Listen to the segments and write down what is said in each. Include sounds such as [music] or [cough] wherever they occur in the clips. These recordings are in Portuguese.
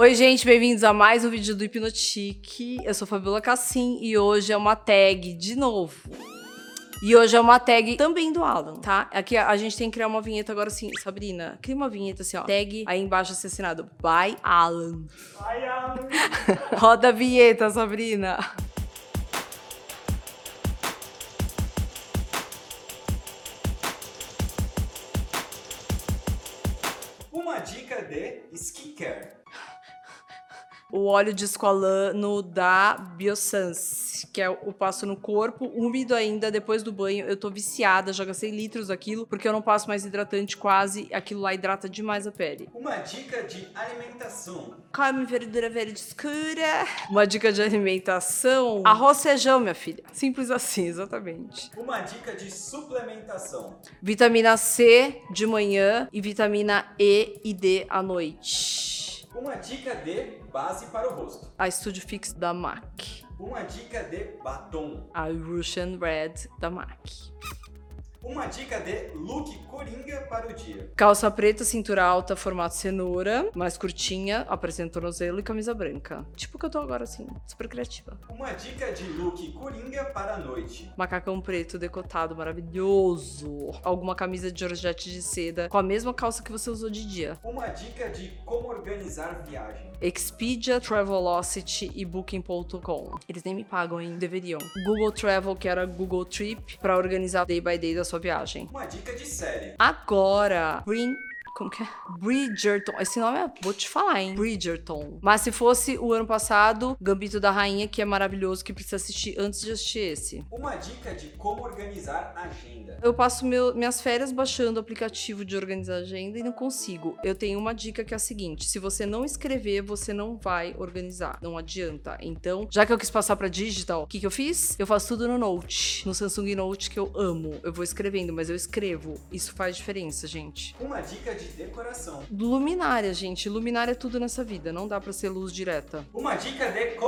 Oi, gente, bem-vindos a mais um vídeo do Hipnotique. Eu sou Fabiola Cassim e hoje é uma tag de novo. E hoje é uma tag também do Alan, tá? Aqui a gente tem que criar uma vinheta agora assim, Sabrina, cria uma vinheta assim, ó. Tag, aí embaixo assim assinado, by Alan. Ai, Alan. [laughs] Roda a vinheta, Sabrina. Uma dica de skincare. O óleo de esqualano da Biossance, que é o passo no corpo, úmido ainda, depois do banho. Eu tô viciada, já gastei litros daquilo, porque eu não passo mais hidratante quase. Aquilo lá hidrata demais a pele. Uma dica de alimentação. Come verdura verde escura. Uma dica de alimentação: arroz feijão, minha filha. Simples assim, exatamente. Uma dica de suplementação. Vitamina C de manhã e vitamina E e D à noite. Uma dica de base para o rosto. A Studio Fix da MAC. Uma dica de batom. A Russian Red da MAC. Uma dica de look coringa para o dia. Calça preta, cintura alta, formato cenoura, mais curtinha, apresenta tornozelo e camisa branca. Tipo o que eu tô agora, assim, super criativa. Uma dica de look coringa para a noite. Macacão preto decotado, maravilhoso. Alguma camisa de georgette de seda com a mesma calça que você usou de dia. Uma dica de como organizar viagem. Expedia, Travelocity e Booking.com. Eles nem me pagam, hein? Deveriam. Google Travel, que era Google Trip, pra organizar day by day da sua viagem. Uma dica de série. Agora, Bring como que é? Bridgerton. Esse nome é. Vou te falar, hein? Bridgerton. Mas se fosse o ano passado, Gambito da Rainha, que é maravilhoso, que precisa assistir antes de assistir esse. Uma dica de como organizar agenda. Eu passo meu- minhas férias baixando o aplicativo de organizar agenda e não consigo. Eu tenho uma dica que é a seguinte: se você não escrever, você não vai organizar. Não adianta. Então, já que eu quis passar pra digital, o que, que eu fiz? Eu faço tudo no Note. No Samsung Note que eu amo. Eu vou escrevendo, mas eu escrevo. Isso faz diferença, gente. Uma dica de decoração. Luminária, gente. Luminária é tudo nessa vida. Não dá pra ser luz direta. Uma dica de como dormir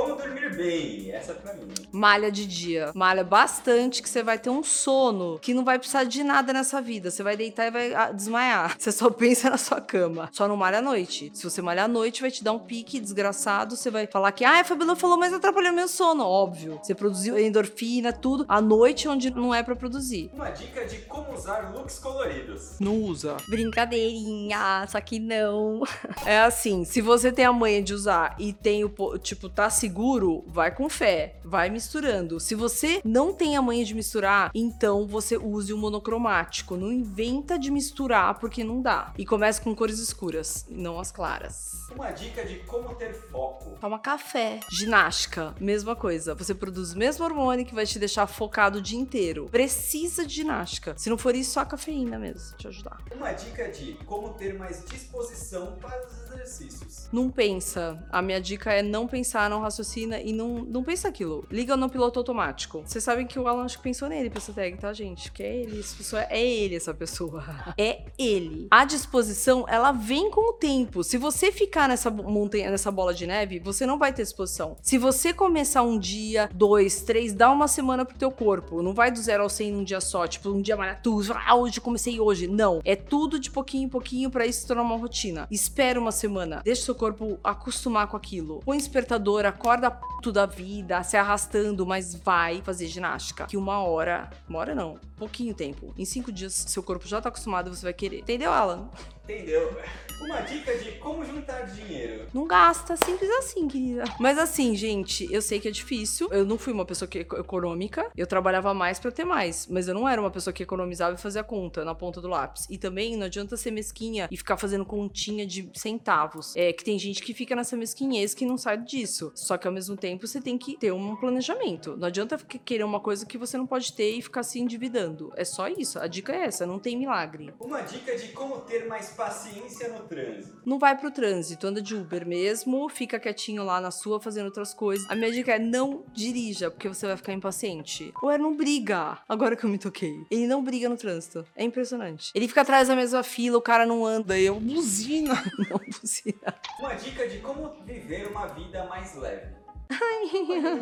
bem. Essa é pra mim. Malha de dia. Malha bastante que você vai ter um sono que não vai precisar de nada nessa vida. Você vai deitar e vai ah, desmaiar. [laughs] Você só pensa na sua cama. Só não malha à noite. Se você malhar à noite, vai te dar um pique desgraçado. Você vai falar que, ah, a Fabiola falou, mas atrapalhou meu sono. Óbvio. Você produziu endorfina, tudo. À noite, onde não é pra produzir. Uma dica de como usar looks coloridos. Não usa. Brincadeirinha, só que não. [laughs] É assim, se você tem a manha de usar e tem o, po- tipo, tá seguro, vai com fé, vai misturando. Se você não tem a manha de misturar, então você use o monocromático. Não inventa de misturar porque não dá. E comece com cores escuras, não as claras. Uma dica de como ter foco. Toma café. Ginástica, mesma coisa. Você produz o mesmo hormônio que vai te deixar focado o dia inteiro. Precisa de ginástica. Se não for isso, só a cafeína mesmo, te ajudar. Uma dica de como ter mais disposição para os exercícios. Não pensa. A minha dica é não pensar, não raciocina e não, não pensa aquilo. Liga no piloto automático. Vocês sabem que o Alan acho que pensou nele pra essa tag, tá, gente? Que é ele, essa pessoa é ele, essa pessoa. [laughs] É ele. A disposição, ela vem com o tempo. Se você ficar nessa montanha, nessa bola de neve, você não vai ter disposição. Se você começar um dia, dois, três, dá uma semana pro teu corpo. Não vai do zero ao 100 num dia só. Tipo, um dia malhar tudo. Ah, hoje comecei hoje. Não. É tudo de pouquinho em pouquinho pra isso se tornar uma rotina. Espera uma semana. Deixa seu corpo acostumar com aquilo. Põe despertador, acorda puto da vida, se arrastando, mas vai fazer ginástica. Que uma hora, uma hora não, pouquinho tempo. Em cinco dias, seu corpo já tá acostumado, você vai querer. Entendeu, Alan? Entendeu? Uma dica de como juntar dinheiro. Não gasta, simples assim, querida. Mas assim, gente, eu sei que é difícil. Eu não fui uma pessoa que eco- econômica. Eu trabalhava mais pra ter mais. Mas eu não era uma pessoa que economizava e fazia conta na ponta do lápis. E também não adianta ser mesquinha e ficar fazendo continha de centavos. É que tem gente que fica nessa mesquinhez que não sai disso. Só que ao mesmo tempo você tem que ter um planejamento. Não adianta querer uma coisa que você não pode ter e ficar se endividando. É só isso. A dica é essa, não tem milagre. Uma dica de como ter mais paciência no trânsito. Não vai pro trânsito, anda de Uber mesmo, fica quietinho lá na sua fazendo outras coisas. A minha dica é não dirija, porque você vai ficar impaciente. Ou é não briga, agora que eu me toquei. Ele não briga no trânsito. É impressionante. Ele fica atrás da mesma fila, o cara não anda, e eu buzina. [laughs] Não buzina. Uma dica de como viver uma vida mais leve.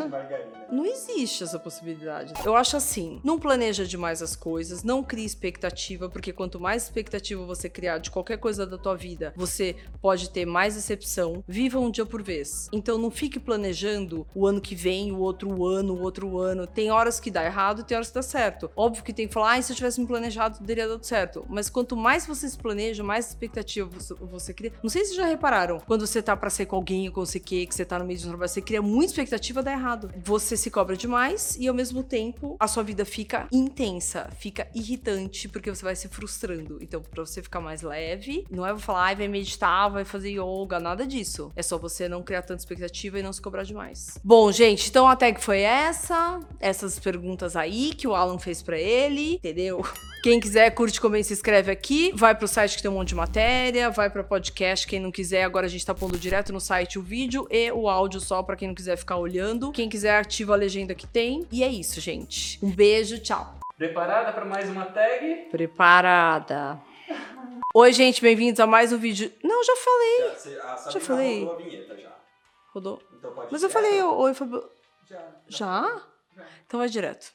Margarina. Não existe essa possibilidade. Eu acho assim, não planeja demais as coisas, não crie expectativa, porque quanto mais expectativa você criar de qualquer coisa da tua vida, você pode ter mais decepção. Viva um dia por vez. Então não fique planejando o ano que vem, o outro ano, o outro ano. Tem horas que dá errado, tem horas que dá certo. Óbvio que tem que falar, ah, se eu tivesse me planejado, teria dado certo. Mas quanto mais você se planeja, mais expectativa você, cria. Não sei se já repararam, quando você tá pra ser com alguém, com você que, que você tá no meio de um trabalho, você cria muita expectativa, dá errado. Você se cobra demais e ao mesmo tempo a sua vida fica intensa, fica irritante, porque você vai se frustrando. Então, pra você ficar mais leve, não é falar, ai, vai meditar, vai fazer yoga, nada disso. É só você não criar tanta expectativa e não se cobrar demais. Bom, gente, então a tag foi essa, essas perguntas aí que o Alan fez pra ele, entendeu? [laughs] Quem quiser, curte, comenta, se inscreve aqui. Vai pro site que tem um monte de matéria. Vai pra podcast. Quem não quiser, agora a gente tá pondo direto no site o vídeo e o áudio só pra quem não quiser ficar olhando. Quem quiser, ativa a legenda que tem. E é isso, gente. Um beijo, tchau. Preparada para mais uma tag? Preparada. Oi, gente, bem-vindos a mais um vídeo. Não, já falei. Já, você- a Sabrina Já falei. rodou a vinheta já. Rodou. Então pode Mas eu falei, oi, Fabio. Já. Já? Então vai direto.